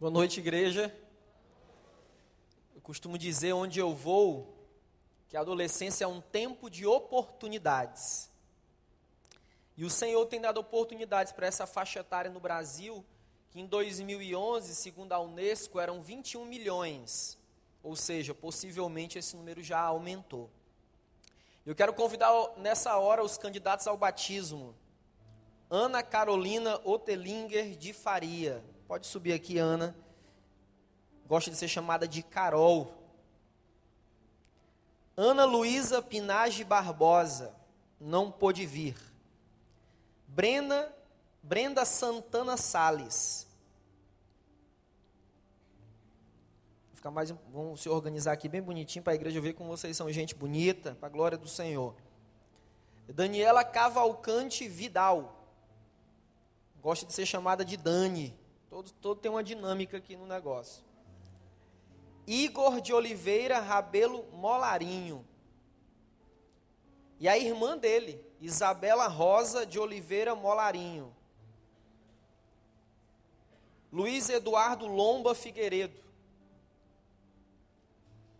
Boa noite, igreja. Eu costumo dizer onde eu vou que a adolescência é um tempo de oportunidades. E o Senhor tem dado oportunidades para essa faixa etária no Brasil, que em 2011, segundo a Unesco, eram 21 milhões. Ou seja, possivelmente esse número já aumentou. Eu quero convidar nessa hora os candidatos ao batismo. Ana Carolina Otelinger de Faria. Pode subir aqui, Ana. Gosta de ser chamada de Carol. Ana Luísa Pinage Barbosa. Não pôde vir. Brenda, Brenda Santana Sales. Ficar mais, vamos se organizar aqui bem bonitinho para a igreja ver como vocês são gente bonita, para a glória do Senhor. Daniela Cavalcante Vidal. Gosta de ser chamada de Dani. Todo, todo tem uma dinâmica aqui no negócio. Igor de Oliveira Rabelo Molarinho. E a irmã dele, Isabela Rosa de Oliveira Molarinho. Luiz Eduardo Lomba Figueiredo.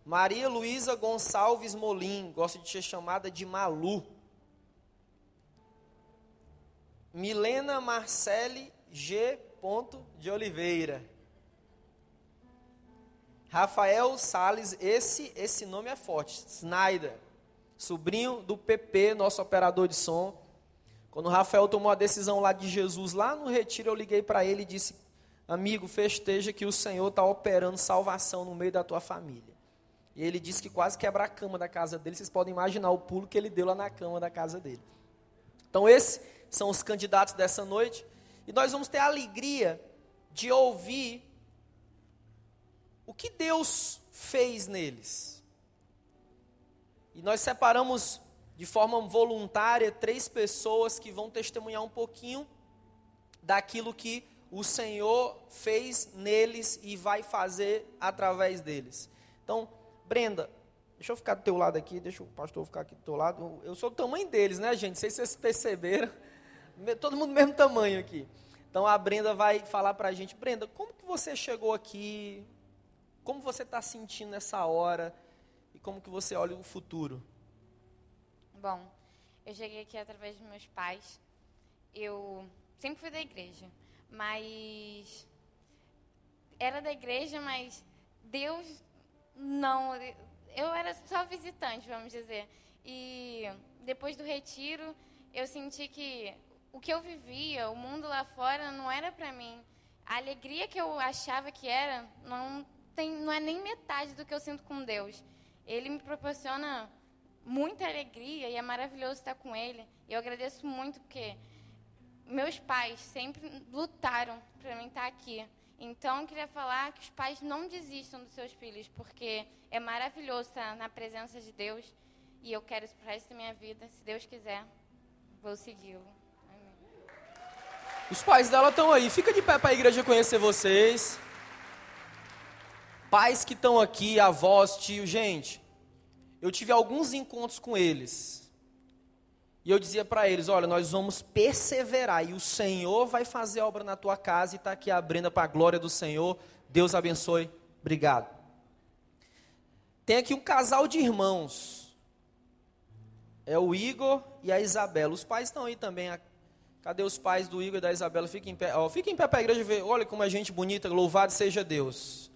Maria Luísa Gonçalves Molim, gosta de ser chamada de Malu. Milena Marcele G. de Oliveira. Rafael Sales, esse esse nome é forte, Snyder, sobrinho do PP, nosso operador de som. Quando o Rafael tomou a decisão lá de Jesus, lá no retiro, eu liguei para ele e disse: Amigo, festeja que o Senhor está operando salvação no meio da tua família. E ele disse que quase quebra a cama da casa dele. Vocês podem imaginar o pulo que ele deu lá na cama da casa dele. Então, esses são os candidatos dessa noite. E nós vamos ter a alegria de ouvir o que Deus fez neles. E nós separamos de forma voluntária três pessoas que vão testemunhar um pouquinho daquilo que o Senhor fez neles e vai fazer através deles. Então, Brenda, deixa eu ficar do teu lado aqui, deixa o pastor ficar aqui do teu lado. Eu sou o tamanho deles, né, gente? Não sei se vocês perceberam todo mundo do mesmo tamanho aqui. Então a Brenda vai falar para a gente, Brenda, como que você chegou aqui? Como você está sentindo nessa hora? E como que você olha o futuro? Bom, eu cheguei aqui através dos meus pais. Eu sempre fui da igreja, mas era da igreja, mas Deus não, eu era só visitante, vamos dizer. E depois do retiro, eu senti que o que eu vivia, o mundo lá fora, não era para mim. A alegria que eu achava que era, não, tem, não é nem metade do que eu sinto com Deus. Ele me proporciona muita alegria e é maravilhoso estar com Ele. Eu agradeço muito porque meus pais sempre lutaram para mim estar aqui. Então, eu queria falar que os pais não desistam dos seus filhos, porque é maravilhoso estar na presença de Deus. E eu quero isso para o resto da minha vida. Se Deus quiser, vou segui-lo. Os pais dela estão aí. Fica de pé para a igreja conhecer vocês. Pais que estão aqui, avós, tio, gente. Eu tive alguns encontros com eles. E eu dizia para eles: olha, nós vamos perseverar e o Senhor vai fazer obra na tua casa e está aqui a Brenda para a glória do Senhor. Deus abençoe. Obrigado. Tem aqui um casal de irmãos. É o Igor e a Isabela. Os pais estão aí também. Cadê os pais do Igor e da Isabela? Fiquem em pé. Ó, fiquem em pé para a igreja ver. Olha como é gente bonita. Louvado seja Deus.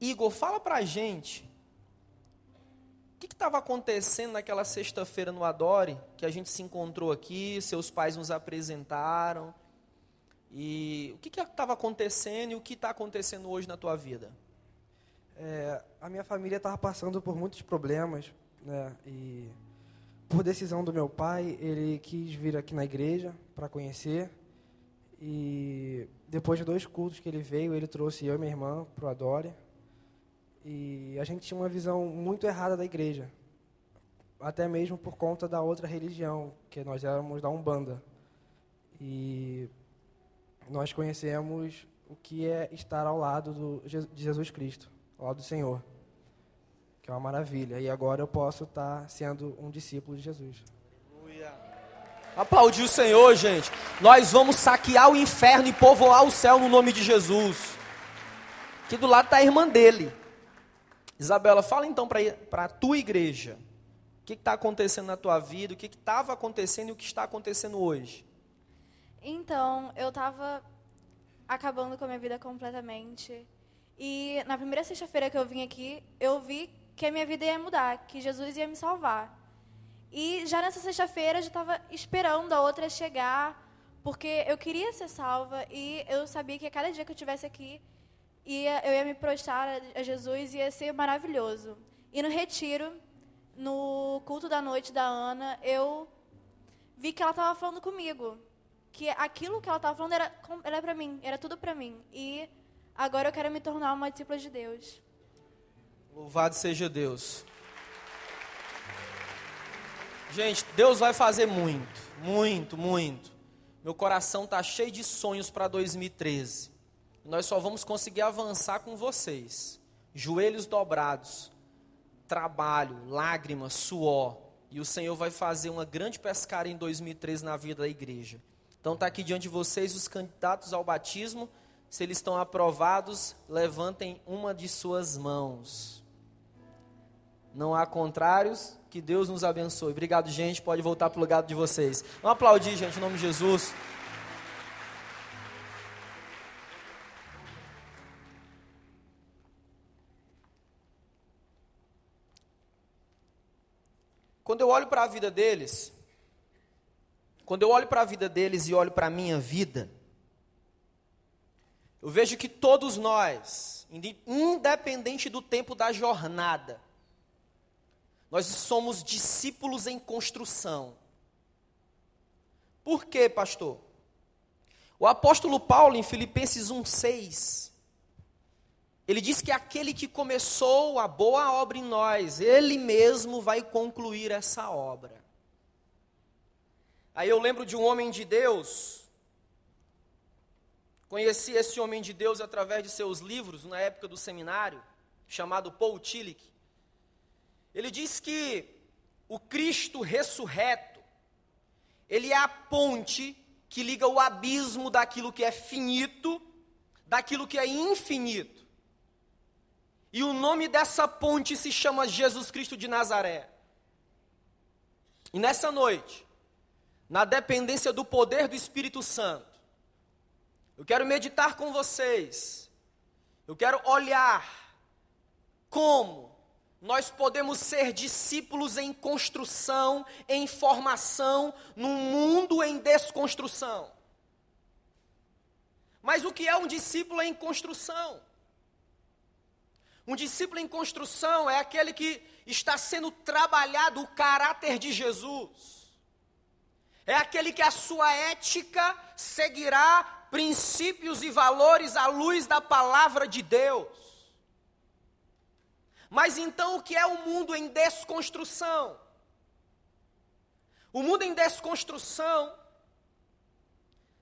Igor, fala para a gente. O que estava acontecendo naquela sexta-feira no Adore? Que a gente se encontrou aqui, seus pais nos apresentaram. E o que estava acontecendo e o que está acontecendo hoje na tua vida? É, a minha família estava passando por muitos problemas, né? E por decisão do meu pai, ele quis vir aqui na igreja para conhecer. E depois de dois cultos que ele veio, ele trouxe eu e minha irmã para o Adore. E a gente tinha uma visão muito errada da igreja. Até mesmo por conta da outra religião, que nós éramos da Umbanda. E nós conhecemos o que é estar ao lado do, de Jesus Cristo, ao lado do Senhor que é uma maravilha. E agora eu posso estar sendo um discípulo de Jesus. Aleluia. Aplaudir o Senhor, gente. Nós vamos saquear o inferno e povoar o céu no nome de Jesus. Aqui do lado está a irmã dele. Isabela, fala então para a tua igreja. O que está acontecendo na tua vida? O que estava acontecendo e o que está acontecendo hoje? Então, eu estava acabando com a minha vida completamente. E na primeira sexta-feira que eu vim aqui, eu vi que a minha vida ia mudar, que Jesus ia me salvar. E já nessa sexta-feira já estava esperando a outra chegar, porque eu queria ser salva e eu sabia que a cada dia que eu estivesse aqui, ia, eu ia me prostrar a Jesus e ia ser maravilhoso. E no retiro, no culto da noite da Ana, eu vi que ela estava falando comigo. Que aquilo que ela estava falando era, era para mim, era tudo para mim. E agora eu quero me tornar uma discípula de Deus. Louvado seja Deus. Gente, Deus vai fazer muito, muito, muito. Meu coração está cheio de sonhos para 2013. Nós só vamos conseguir avançar com vocês. Joelhos dobrados, trabalho, lágrimas, suor. E o Senhor vai fazer uma grande pescaria em 2013 na vida da igreja. Então está aqui diante de vocês os candidatos ao batismo. Se eles estão aprovados, levantem uma de suas mãos. Não há contrários. Que Deus nos abençoe. Obrigado, gente. Pode voltar para o lugar de vocês. Vamos aplaudir, gente, em nome de Jesus. Quando eu olho para a vida deles, quando eu olho para a vida deles e olho para a minha vida, eu vejo que todos nós, independente do tempo da jornada, nós somos discípulos em construção. Por quê, pastor? O apóstolo Paulo, em Filipenses 1,6, ele diz que aquele que começou a boa obra em nós, ele mesmo vai concluir essa obra. Aí eu lembro de um homem de Deus, conheci esse homem de Deus através de seus livros, na época do seminário, chamado Paul Tillich. Ele diz que o Cristo ressurreto, ele é a ponte que liga o abismo daquilo que é finito, daquilo que é infinito. E o nome dessa ponte se chama Jesus Cristo de Nazaré. E nessa noite, na dependência do poder do Espírito Santo, eu quero meditar com vocês, eu quero olhar como nós podemos ser discípulos em construção, em formação, num mundo em desconstrução. Mas o que é um discípulo em construção? Um discípulo em construção é aquele que está sendo trabalhado o caráter de Jesus. É aquele que a sua ética seguirá princípios e valores à luz da palavra de Deus. Mas então o que é o mundo em desconstrução? O mundo em desconstrução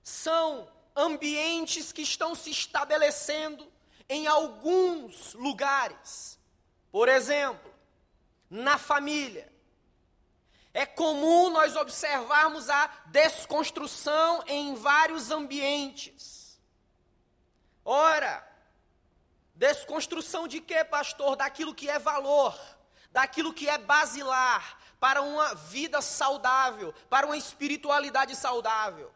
são ambientes que estão se estabelecendo em alguns lugares. Por exemplo, na família. É comum nós observarmos a desconstrução em vários ambientes. Ora, Desconstrução de quê, pastor? Daquilo que é valor, daquilo que é basilar para uma vida saudável, para uma espiritualidade saudável.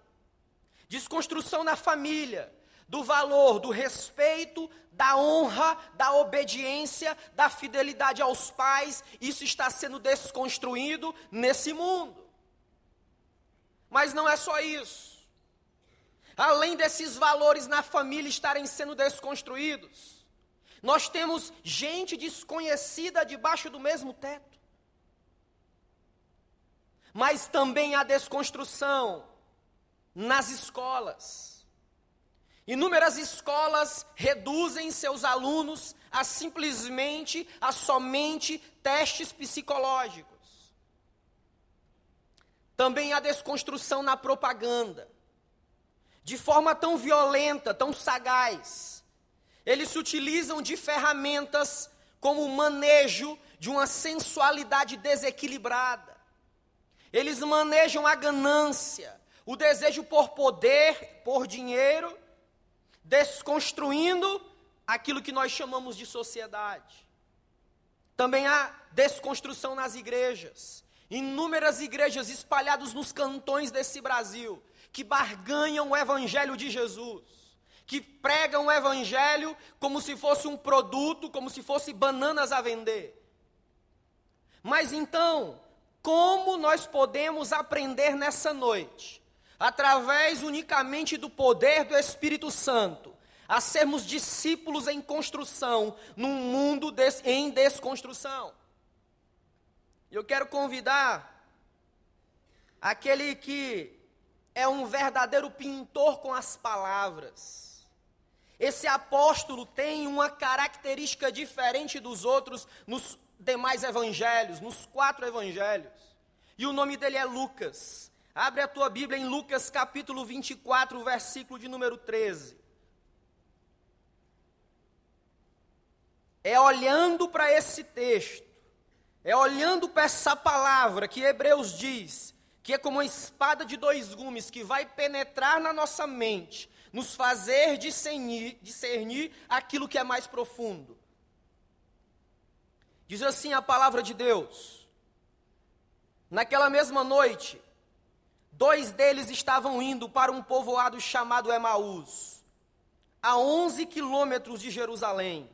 Desconstrução na família, do valor, do respeito, da honra, da obediência, da fidelidade aos pais. Isso está sendo desconstruído nesse mundo. Mas não é só isso. Além desses valores na família estarem sendo desconstruídos, nós temos gente desconhecida debaixo do mesmo teto. Mas também há desconstrução nas escolas. Inúmeras escolas reduzem seus alunos a simplesmente, a somente testes psicológicos. Também há desconstrução na propaganda. De forma tão violenta, tão sagaz eles se utilizam de ferramentas como manejo de uma sensualidade desequilibrada. eles manejam a ganância, o desejo por poder, por dinheiro, desconstruindo aquilo que nós chamamos de sociedade. Também há desconstrução nas igrejas. Inúmeras igrejas espalhadas nos cantões desse Brasil, que barganham o evangelho de Jesus, que pregam o evangelho como se fosse um produto, como se fosse bananas a vender. Mas então, como nós podemos aprender nessa noite, através unicamente do poder do Espírito Santo, a sermos discípulos em construção, num mundo des em desconstrução? Eu quero convidar aquele que é um verdadeiro pintor com as palavras. Esse apóstolo tem uma característica diferente dos outros nos demais evangelhos, nos quatro evangelhos. E o nome dele é Lucas. Abre a tua Bíblia em Lucas capítulo 24, versículo de número 13. É olhando para esse texto é olhando para essa palavra que Hebreus diz, que é como uma espada de dois gumes que vai penetrar na nossa mente, nos fazer discernir, discernir aquilo que é mais profundo. Diz assim a palavra de Deus: Naquela mesma noite, dois deles estavam indo para um povoado chamado Emaús, a 11 quilômetros de Jerusalém.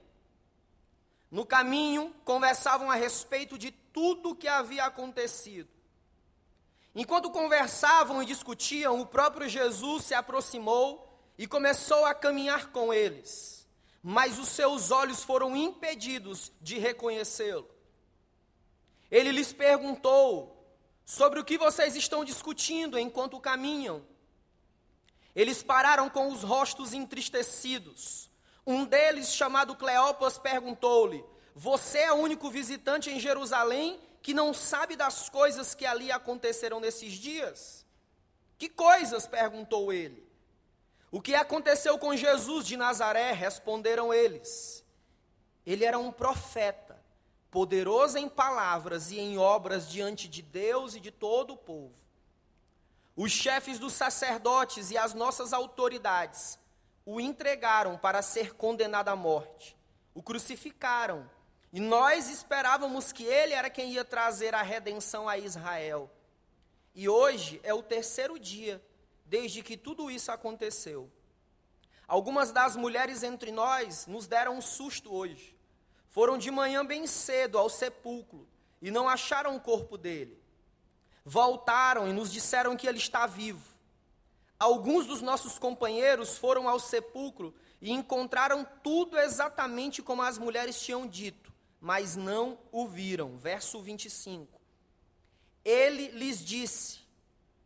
No caminho, conversavam a respeito de tudo o que havia acontecido. Enquanto conversavam e discutiam, o próprio Jesus se aproximou e começou a caminhar com eles. Mas os seus olhos foram impedidos de reconhecê-lo. Ele lhes perguntou sobre o que vocês estão discutindo enquanto caminham. Eles pararam com os rostos entristecidos. Um deles, chamado Cleopas, perguntou-lhe: Você é o único visitante em Jerusalém que não sabe das coisas que ali aconteceram nesses dias? Que coisas? perguntou ele. O que aconteceu com Jesus de Nazaré? Responderam eles. Ele era um profeta, poderoso em palavras e em obras diante de Deus e de todo o povo. Os chefes dos sacerdotes e as nossas autoridades o entregaram para ser condenado à morte, o crucificaram, e nós esperávamos que ele era quem ia trazer a redenção a Israel. E hoje é o terceiro dia desde que tudo isso aconteceu. Algumas das mulheres entre nós nos deram um susto hoje. Foram de manhã bem cedo ao sepulcro e não acharam o corpo dele. Voltaram e nos disseram que ele está vivo. Alguns dos nossos companheiros foram ao sepulcro e encontraram tudo exatamente como as mulheres tinham dito, mas não o viram. Verso 25. Ele lhes disse: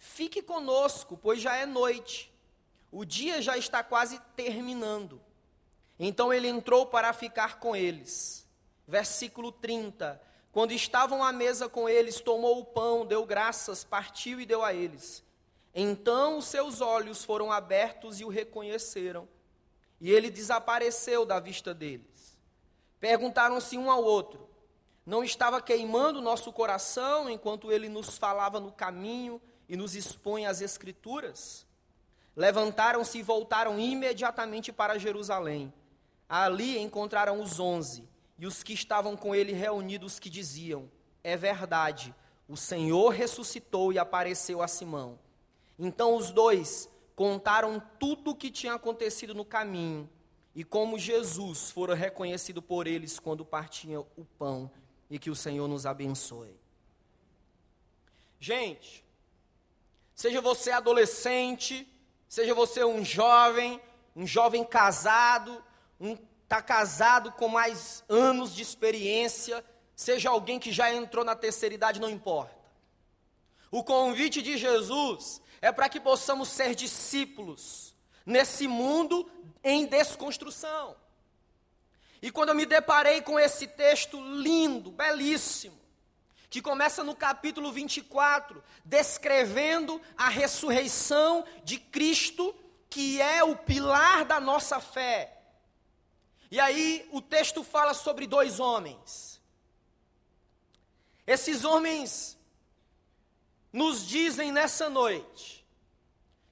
fique conosco, pois já é noite, o dia já está quase terminando. Então ele entrou para ficar com eles. Versículo 30. Quando estavam à mesa com eles, tomou o pão, deu graças, partiu e deu a eles. Então os seus olhos foram abertos e o reconheceram, e ele desapareceu da vista deles. Perguntaram-se um ao outro: Não estava queimando nosso coração enquanto ele nos falava no caminho e nos expõe as Escrituras? Levantaram-se e voltaram imediatamente para Jerusalém. Ali encontraram os onze e os que estavam com ele reunidos que diziam: É verdade, o Senhor ressuscitou e apareceu a Simão. Então os dois contaram tudo o que tinha acontecido no caminho e como Jesus fora reconhecido por eles quando partiam o pão e que o Senhor nos abençoe. Gente, seja você adolescente, seja você um jovem, um jovem casado, um está casado com mais anos de experiência, seja alguém que já entrou na terceira idade, não importa. O convite de Jesus é para que possamos ser discípulos nesse mundo em desconstrução. E quando eu me deparei com esse texto lindo, belíssimo, que começa no capítulo 24, descrevendo a ressurreição de Cristo, que é o pilar da nossa fé. E aí o texto fala sobre dois homens. Esses homens nos dizem nessa noite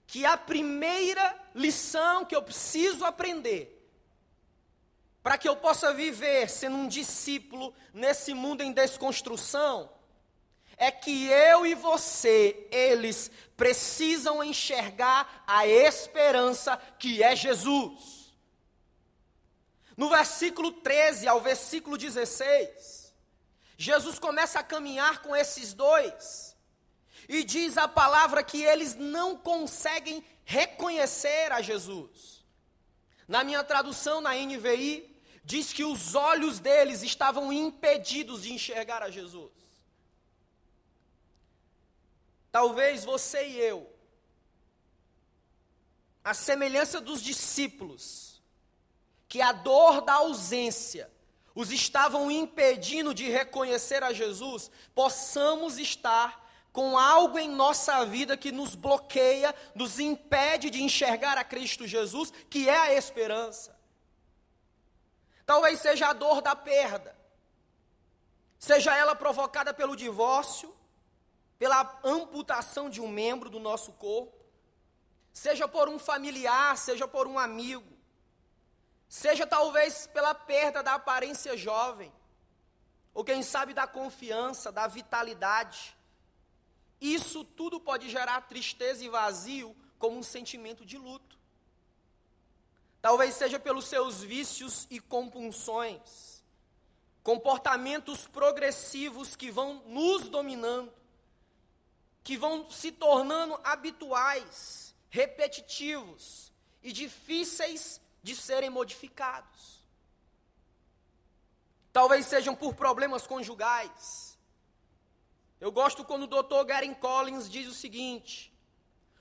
que a primeira lição que eu preciso aprender para que eu possa viver sendo um discípulo nesse mundo em desconstrução, é que eu e você, eles precisam enxergar a esperança que é Jesus. No versículo 13 ao versículo 16, Jesus começa a caminhar com esses dois, e diz a palavra que eles não conseguem reconhecer a Jesus. Na minha tradução, na NVI, diz que os olhos deles estavam impedidos de enxergar a Jesus. Talvez você e eu, a semelhança dos discípulos, que a dor da ausência os estavam impedindo de reconhecer a Jesus, possamos estar com algo em nossa vida que nos bloqueia, nos impede de enxergar a Cristo Jesus, que é a esperança. Talvez seja a dor da perda, seja ela provocada pelo divórcio, pela amputação de um membro do nosso corpo, seja por um familiar, seja por um amigo, seja talvez pela perda da aparência jovem, ou quem sabe da confiança, da vitalidade. Isso tudo pode gerar tristeza e vazio como um sentimento de luto. Talvez seja pelos seus vícios e compulsões, comportamentos progressivos que vão nos dominando, que vão se tornando habituais, repetitivos e difíceis de serem modificados. Talvez sejam por problemas conjugais. Eu gosto quando o Dr. Gary Collins diz o seguinte: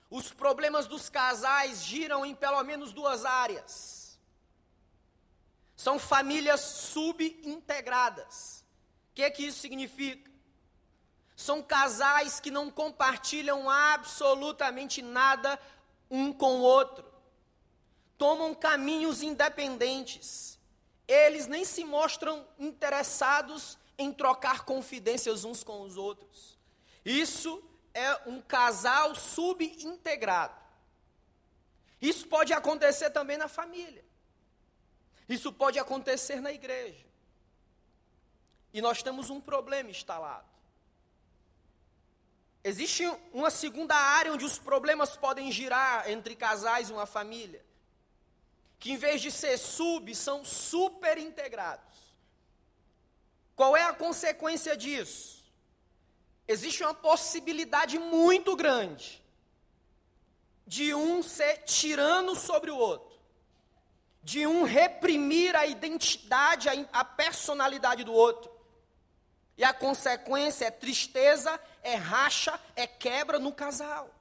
os problemas dos casais giram em pelo menos duas áreas. São famílias subintegradas. O que, é que isso significa? São casais que não compartilham absolutamente nada um com o outro. Tomam caminhos independentes. Eles nem se mostram interessados em trocar confidências uns com os outros. Isso é um casal subintegrado. Isso pode acontecer também na família. Isso pode acontecer na igreja. E nós temos um problema instalado. Existe uma segunda área onde os problemas podem girar entre casais e uma família. Que em vez de ser sub, são super integrados. Qual é a consequência disso? Existe uma possibilidade muito grande de um ser tirano sobre o outro, de um reprimir a identidade, a, personalidade do outro. E a consequência é tristeza, é racha, é quebra no casal,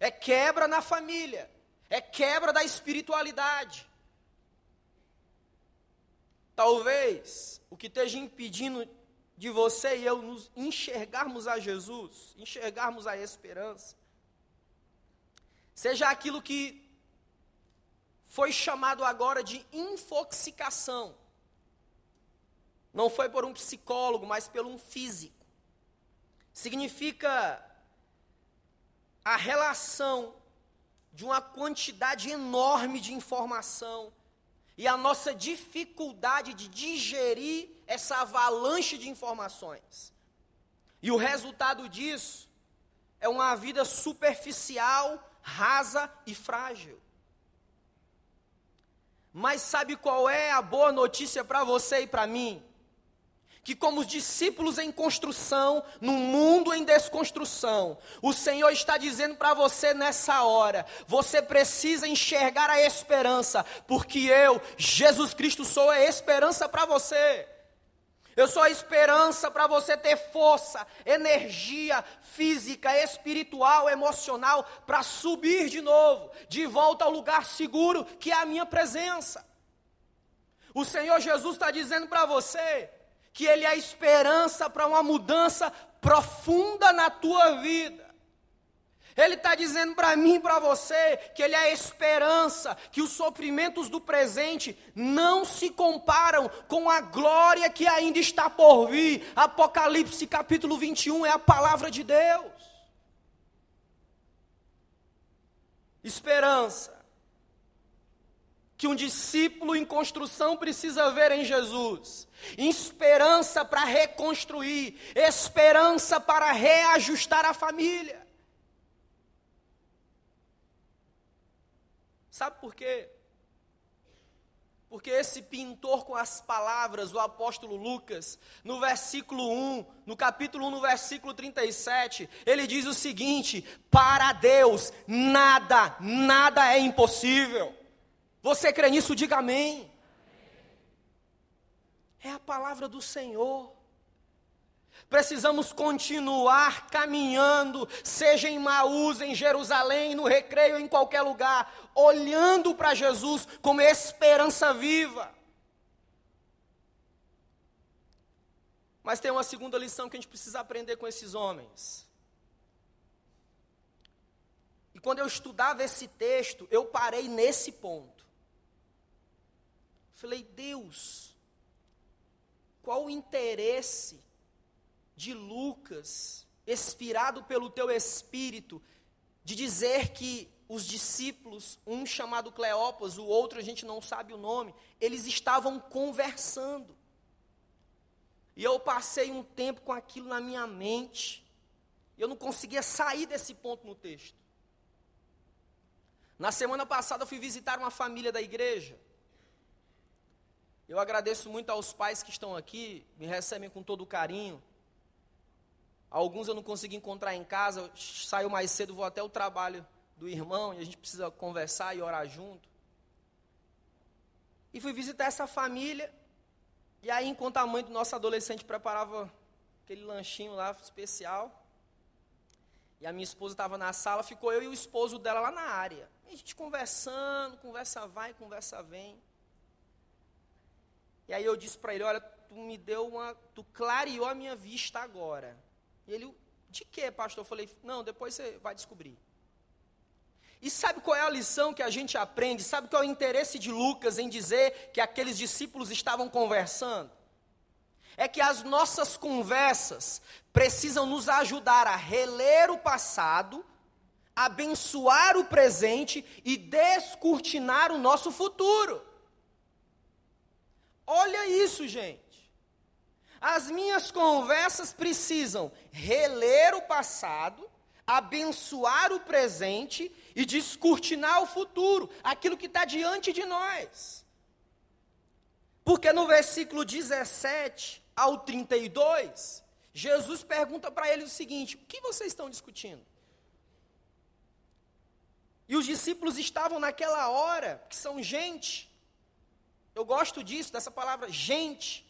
é quebra na família, é quebra da espiritualidade. Talvez o que esteja impedindo de você e eu nos enxergarmos a Jesus, enxergarmos a esperança, seja aquilo que foi chamado agora de infoxicação. Não foi por um psicólogo, mas por um físico. Significa a relação de uma quantidade enorme de informação e a nossa dificuldade de digerir essa avalanche de informações. E o resultado disso é uma vida superficial, rasa e frágil. Mas sabe qual é a boa notícia para você e para mim? que, como os discípulos em construção, num mundo em desconstrução, o Senhor está dizendo para você nessa hora: você precisa enxergar a esperança, porque eu, Jesus Cristo, sou a esperança para você. Eu sou a esperança para você ter força, energia física, espiritual, emocional para subir de novo, de volta ao lugar seguro que é a minha presença. O Senhor Jesus está dizendo para você que Ele é a esperança para uma mudança profunda na tua vida. Ele está dizendo para mim e para você que Ele é a esperança, que os sofrimentos do presente não se comparam com a glória que ainda está por vir. Apocalipse capítulo 21 é a palavra de Deus. Esperança. Que um discípulo em construção precisa ver em Jesus. Esperança para reconstruir, esperança para reajustar a família. Sabe por quê? Porque esse pintor com as palavras, o apóstolo Lucas, no versículo 1, no capítulo 1, no versículo 37, ele diz o seguinte: Para Deus nada, nada é impossível. Você crê nisso? Diga amém. É a palavra do Senhor. Precisamos continuar caminhando, seja em Maús, em Jerusalém, no recreio, em qualquer lugar, olhando para Jesus como esperança viva. Mas tem uma segunda lição que a gente precisa aprender com esses homens. E quando eu estudava esse texto, eu parei nesse ponto. Falei, Deus, qual o interesse de Lucas, inspirado pelo teu espírito, de dizer que os discípulos, um chamado Cleopas, o outro a gente não sabe o nome, eles estavam conversando. E eu passei um tempo com aquilo na minha mente. E eu não conseguia sair desse ponto no texto. Na semana passada eu fui visitar uma família da igreja. Eu agradeço muito aos pais que estão aqui, me recebem com todo carinho. Alguns eu não consegui encontrar em casa, saio mais cedo, vou até o trabalho do irmão e a gente precisa conversar e orar junto. E fui visitar essa família. E aí, enquanto a mãe do nosso adolescente preparava aquele lanchinho lá especial, e a minha esposa estava na sala, ficou eu e o esposo dela lá na área. E a gente conversando, conversa vai, conversa vem. E aí eu disse para ele, olha, tu me deu uma, tu clareou a minha vista agora. E ele, de que, pastor? Eu falei, não, depois você vai descobrir. E sabe qual é a lição que a gente aprende? Sabe qual é o interesse de Lucas em dizer que aqueles discípulos estavam conversando? É que as nossas conversas precisam nos ajudar a reler o passado, abençoar o presente e descortinar o nosso futuro. Olha isso, gente. As minhas conversas precisam reler o passado, abençoar o presente e descortinar o futuro, aquilo que está diante de nós. Porque no versículo 17 ao 32, Jesus pergunta para eles o seguinte: o que vocês estão discutindo? E os discípulos estavam naquela hora, que são gente. Eu gosto disso, dessa palavra, gente.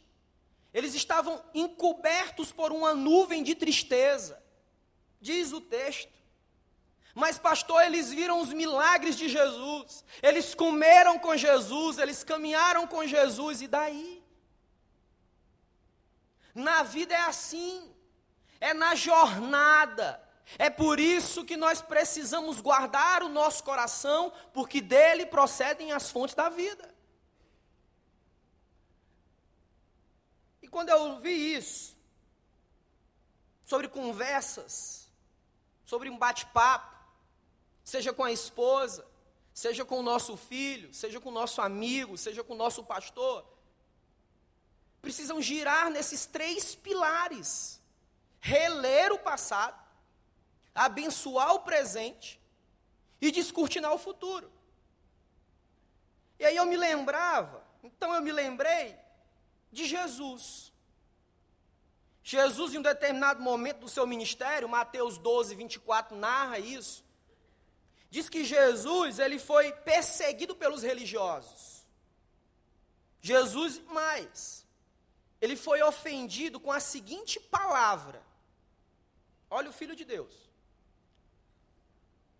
Eles estavam encobertos por uma nuvem de tristeza, diz o texto. Mas, pastor, eles viram os milagres de Jesus, eles comeram com Jesus, eles caminharam com Jesus, e daí? Na vida é assim, é na jornada. É por isso que nós precisamos guardar o nosso coração, porque dele procedem as fontes da vida. E quando eu vi isso, sobre conversas, sobre um bate-papo, seja com a esposa, seja com o nosso filho, seja com o nosso amigo, seja com o nosso pastor, precisam girar nesses três pilares: reler o passado, abençoar o presente e descortinar o futuro. E aí eu me lembrava, então eu me lembrei de Jesus. Jesus, em um determinado momento do seu ministério, Mateus 12, 24 narra isso. Diz que Jesus, ele foi perseguido pelos religiosos. Jesus mais. ele foi ofendido com a seguinte palavra: Olha o filho de Deus.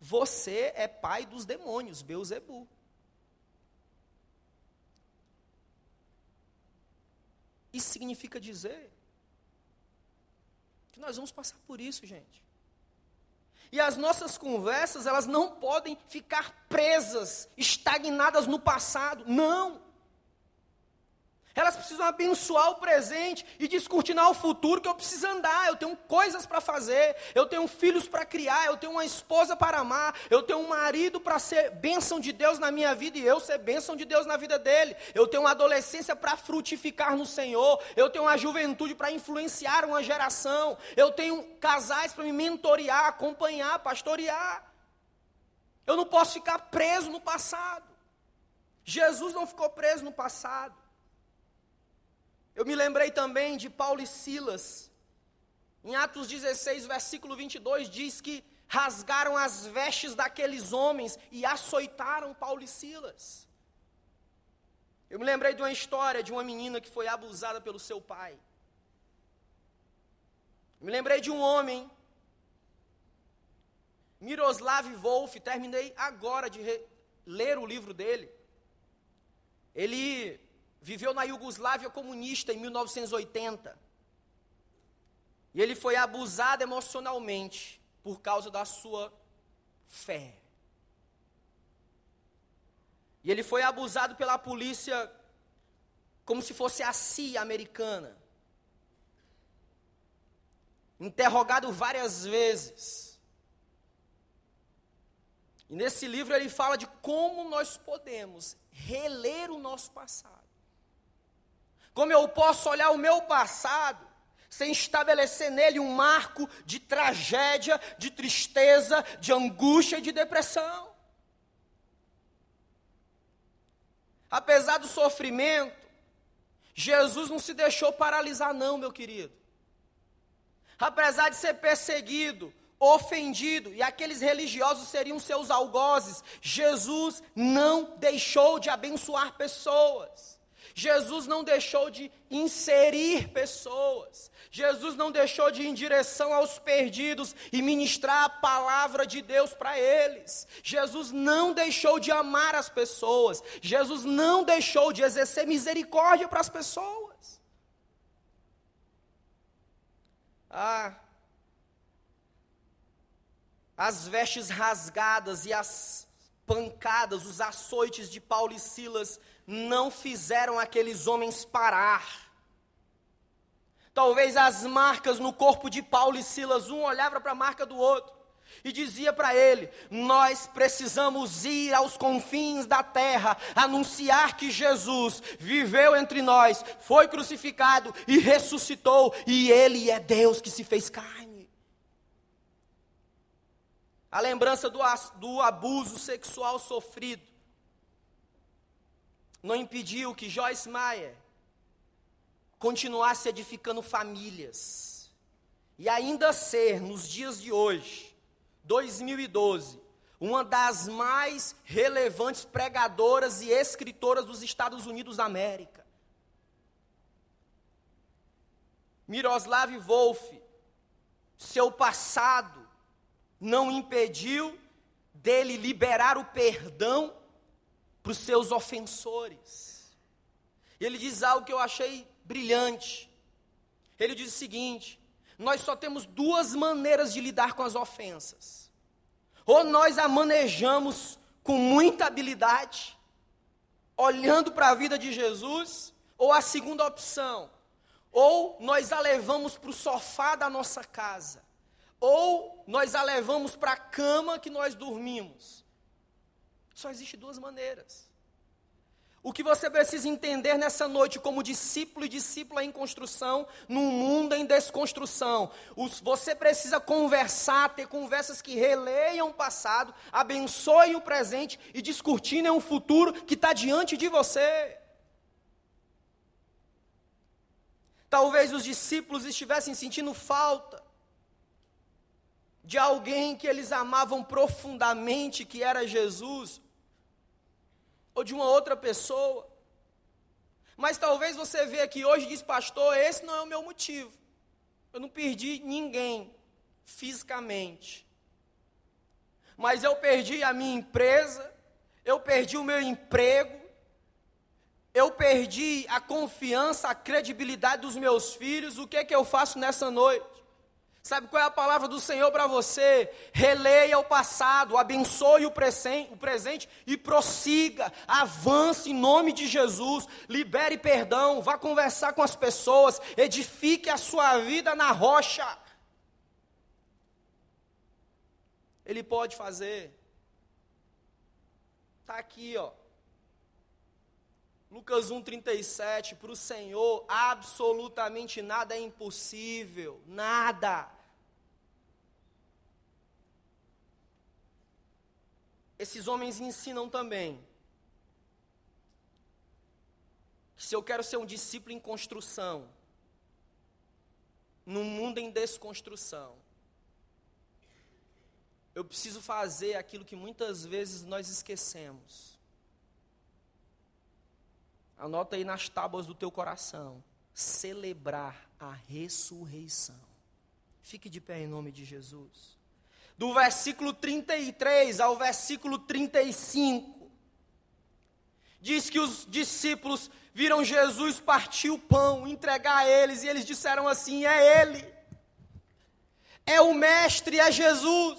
Você é pai dos demônios, Beuzebu. Isso significa dizer que nós vamos passar por isso, gente. E as nossas conversas, elas não podem ficar presas, estagnadas no passado. Não. Elas precisam abençoar o presente e descortinar o futuro que eu preciso andar. Eu tenho coisas para fazer, eu tenho filhos para criar, eu tenho uma esposa para amar, eu tenho um marido para ser bênção de Deus na minha vida e eu ser bênção de Deus na vida dele. Eu tenho uma adolescência para frutificar no Senhor, eu tenho uma juventude para influenciar uma geração, eu tenho casais para me mentorear, acompanhar, pastorear. Eu não posso ficar preso no passado. Jesus não ficou preso no passado. Eu me lembrei também de Paulo e Silas. Em Atos 16, versículo 22, diz que rasgaram as vestes daqueles homens e açoitaram Paulo e Silas. Eu me lembrei de uma história de uma menina que foi abusada pelo seu pai. Me lembrei de um homem, Miroslav Wolf, terminei agora de ler o livro dele. Ele viveu na Iugoslávia comunista em 1980. E ele foi abusado emocionalmente por causa da sua fé. E ele foi abusado pela polícia como se fosse a CIA americana. Interrogado várias vezes. E nesse livro ele fala de como nós podemos reler o nosso passado como eu posso olhar o meu passado sem estabelecer nele um marco de tragédia, de tristeza, de angústia e de depressão? Apesar do sofrimento, Jesus não se deixou paralisar, não, meu querido. Apesar de ser perseguido, ofendido, e aqueles religiosos seriam seus algozes, Jesus não deixou de abençoar pessoas. Jesus não deixou de inserir pessoas. Jesus não deixou de ir em direção aos perdidos e ministrar a palavra de Deus para eles. Jesus não deixou de amar as pessoas. Jesus não deixou de exercer misericórdia para as pessoas. Ah, as vestes rasgadas e as pancadas, os açoites de Paulo e Silas não fizeram aqueles homens parar. Talvez as marcas no corpo de Paulo e Silas, um olhava para a marca do outro e dizia para ele: Nós precisamos ir aos confins da terra, anunciar que Jesus viveu entre nós, foi crucificado e ressuscitou, e Ele é Deus que se fez carne. A lembrança do, do abuso sexual sofrido não impediu que Joyce Meyer continuasse edificando famílias. E ainda ser, nos dias de hoje, 2012, uma das mais relevantes pregadoras e escritoras dos Estados Unidos da América. Miroslav Wolf, seu passado não impediu dele liberar o perdão para os seus ofensores. E ele diz algo que eu achei brilhante. Ele diz o seguinte: nós só temos duas maneiras de lidar com as ofensas. Ou nós a manejamos com muita habilidade, olhando para a vida de Jesus, ou a segunda opção, ou nós a levamos para o sofá da nossa casa, ou nós a levamos para a cama que nós dormimos. Só existe duas maneiras. O que você precisa entender nessa noite, como discípulo e discípula em construção, num mundo em desconstrução, você precisa conversar, ter conversas que releiam o passado, abençoem o presente e discutinem o futuro que está diante de você. Talvez os discípulos estivessem sentindo falta de alguém que eles amavam profundamente, que era Jesus, ou de uma outra pessoa. Mas talvez você veja aqui hoje diz, pastor, esse não é o meu motivo. Eu não perdi ninguém fisicamente. Mas eu perdi a minha empresa, eu perdi o meu emprego, eu perdi a confiança, a credibilidade dos meus filhos. O que é que eu faço nessa noite? Sabe qual é a palavra do Senhor para você? Releia o passado, abençoe o presente e prossiga, avance em nome de Jesus, libere perdão, vá conversar com as pessoas, edifique a sua vida na rocha. Ele pode fazer. Está aqui, ó. Lucas 1,37, para o Senhor absolutamente nada é impossível, nada. Esses homens ensinam também que se eu quero ser um discípulo em construção, num mundo em desconstrução, eu preciso fazer aquilo que muitas vezes nós esquecemos. Anota aí nas tábuas do teu coração. Celebrar a ressurreição. Fique de pé em nome de Jesus do versículo 33 ao versículo 35. Diz que os discípulos viram Jesus partir o pão, entregar a eles, e eles disseram assim: É Ele, é o Mestre, é Jesus.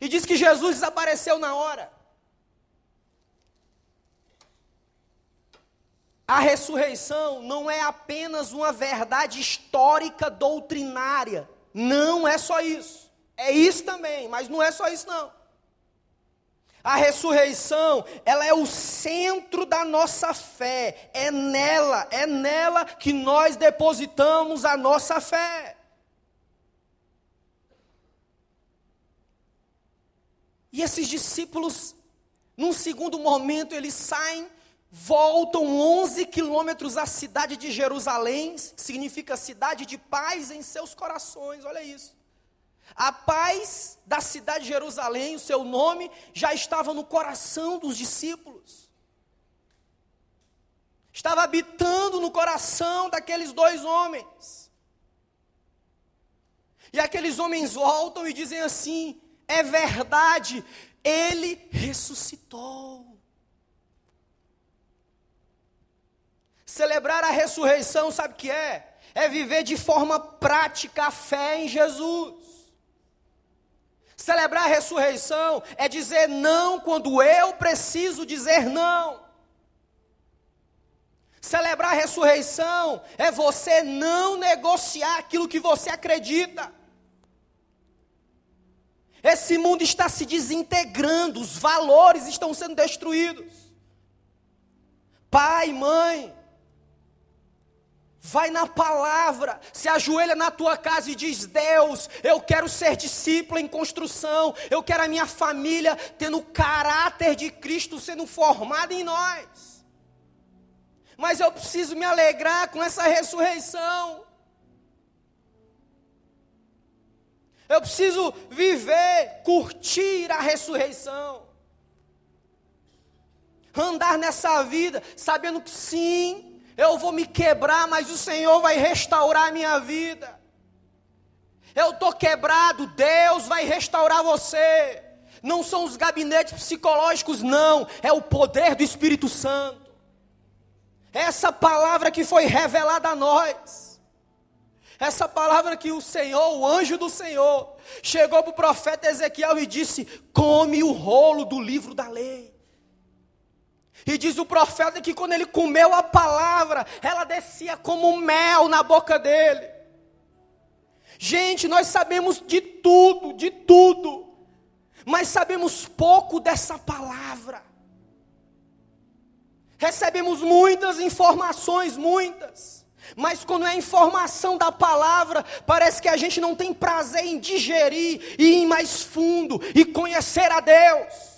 E diz que Jesus desapareceu na hora. A ressurreição não é apenas uma verdade histórica doutrinária não é só isso. É isso também, mas não é só isso não. A ressurreição, ela é o centro da nossa fé. É nela, é nela que nós depositamos a nossa fé. E esses discípulos, num segundo momento, eles saem voltam 11 quilômetros à cidade de Jerusalém, significa cidade de paz em seus corações, olha isso. A paz da cidade de Jerusalém, o seu nome, já estava no coração dos discípulos. Estava habitando no coração daqueles dois homens. E aqueles homens voltam e dizem assim: é verdade, ele ressuscitou. Celebrar a ressurreição, sabe o que é? É viver de forma prática a fé em Jesus. Celebrar a ressurreição é dizer não quando eu preciso dizer não. Celebrar a ressurreição é você não negociar aquilo que você acredita. Esse mundo está se desintegrando, os valores estão sendo destruídos. Pai, mãe, Vai na palavra, se ajoelha na tua casa e diz: Deus, eu quero ser discípulo em construção, eu quero a minha família tendo o caráter de Cristo sendo formado em nós. Mas eu preciso me alegrar com essa ressurreição. Eu preciso viver, curtir a ressurreição. Andar nessa vida sabendo que sim, eu vou me quebrar, mas o Senhor vai restaurar a minha vida. Eu estou quebrado, Deus vai restaurar você. Não são os gabinetes psicológicos, não, é o poder do Espírito Santo. Essa palavra que foi revelada a nós. Essa palavra que o Senhor, o anjo do Senhor, chegou para o profeta Ezequiel e disse: Come o rolo do livro da lei. E diz o profeta que quando ele comeu a palavra, ela descia como mel na boca dele. Gente, nós sabemos de tudo, de tudo, mas sabemos pouco dessa palavra. Recebemos muitas informações, muitas, mas quando é informação da palavra, parece que a gente não tem prazer em digerir e ir mais fundo e conhecer a Deus.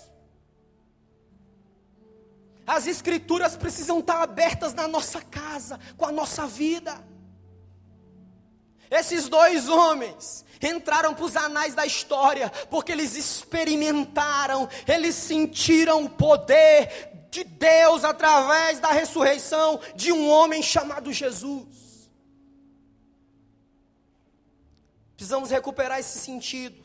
As escrituras precisam estar abertas na nossa casa, com a nossa vida. Esses dois homens entraram para os anais da história, porque eles experimentaram, eles sentiram o poder de Deus através da ressurreição de um homem chamado Jesus. Precisamos recuperar esse sentido.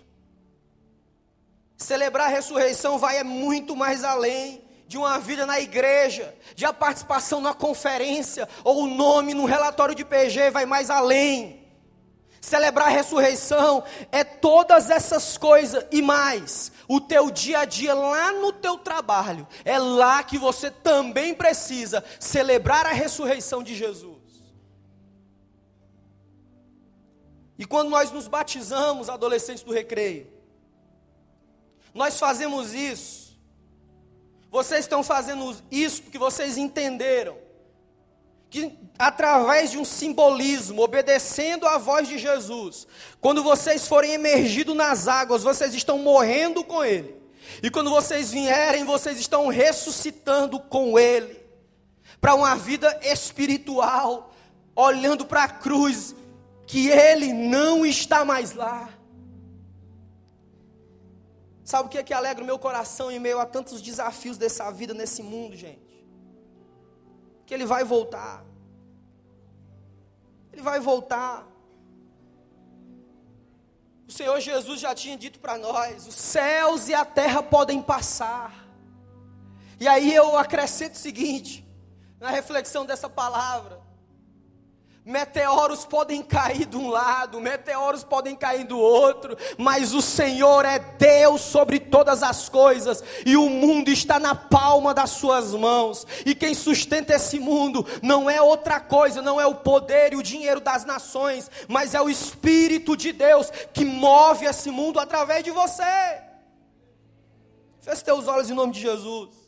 Celebrar a ressurreição vai é muito mais além de uma vida na igreja, de a participação na conferência ou o nome no relatório de PG vai mais além. Celebrar a ressurreição é todas essas coisas e mais. O teu dia a dia lá no teu trabalho, é lá que você também precisa celebrar a ressurreição de Jesus. E quando nós nos batizamos, adolescentes do recreio, nós fazemos isso. Vocês estão fazendo isso porque vocês entenderam que através de um simbolismo, obedecendo à voz de Jesus, quando vocês forem emergidos nas águas, vocês estão morrendo com Ele. E quando vocês vierem, vocês estão ressuscitando com Ele, para uma vida espiritual, olhando para a cruz, que Ele não está mais lá. Sabe o que é que alegra o meu coração em meio a tantos desafios dessa vida, nesse mundo, gente? Que Ele vai voltar. Ele vai voltar. O Senhor Jesus já tinha dito para nós: os céus e a terra podem passar. E aí eu acrescento o seguinte, na reflexão dessa palavra: Meteoros podem cair de um lado, meteoros podem cair do outro, mas o Senhor é Deus sobre todas as coisas, e o mundo está na palma das suas mãos, e quem sustenta esse mundo não é outra coisa, não é o poder e o dinheiro das nações, mas é o Espírito de Deus que move esse mundo através de você. Feche teus olhos em nome de Jesus.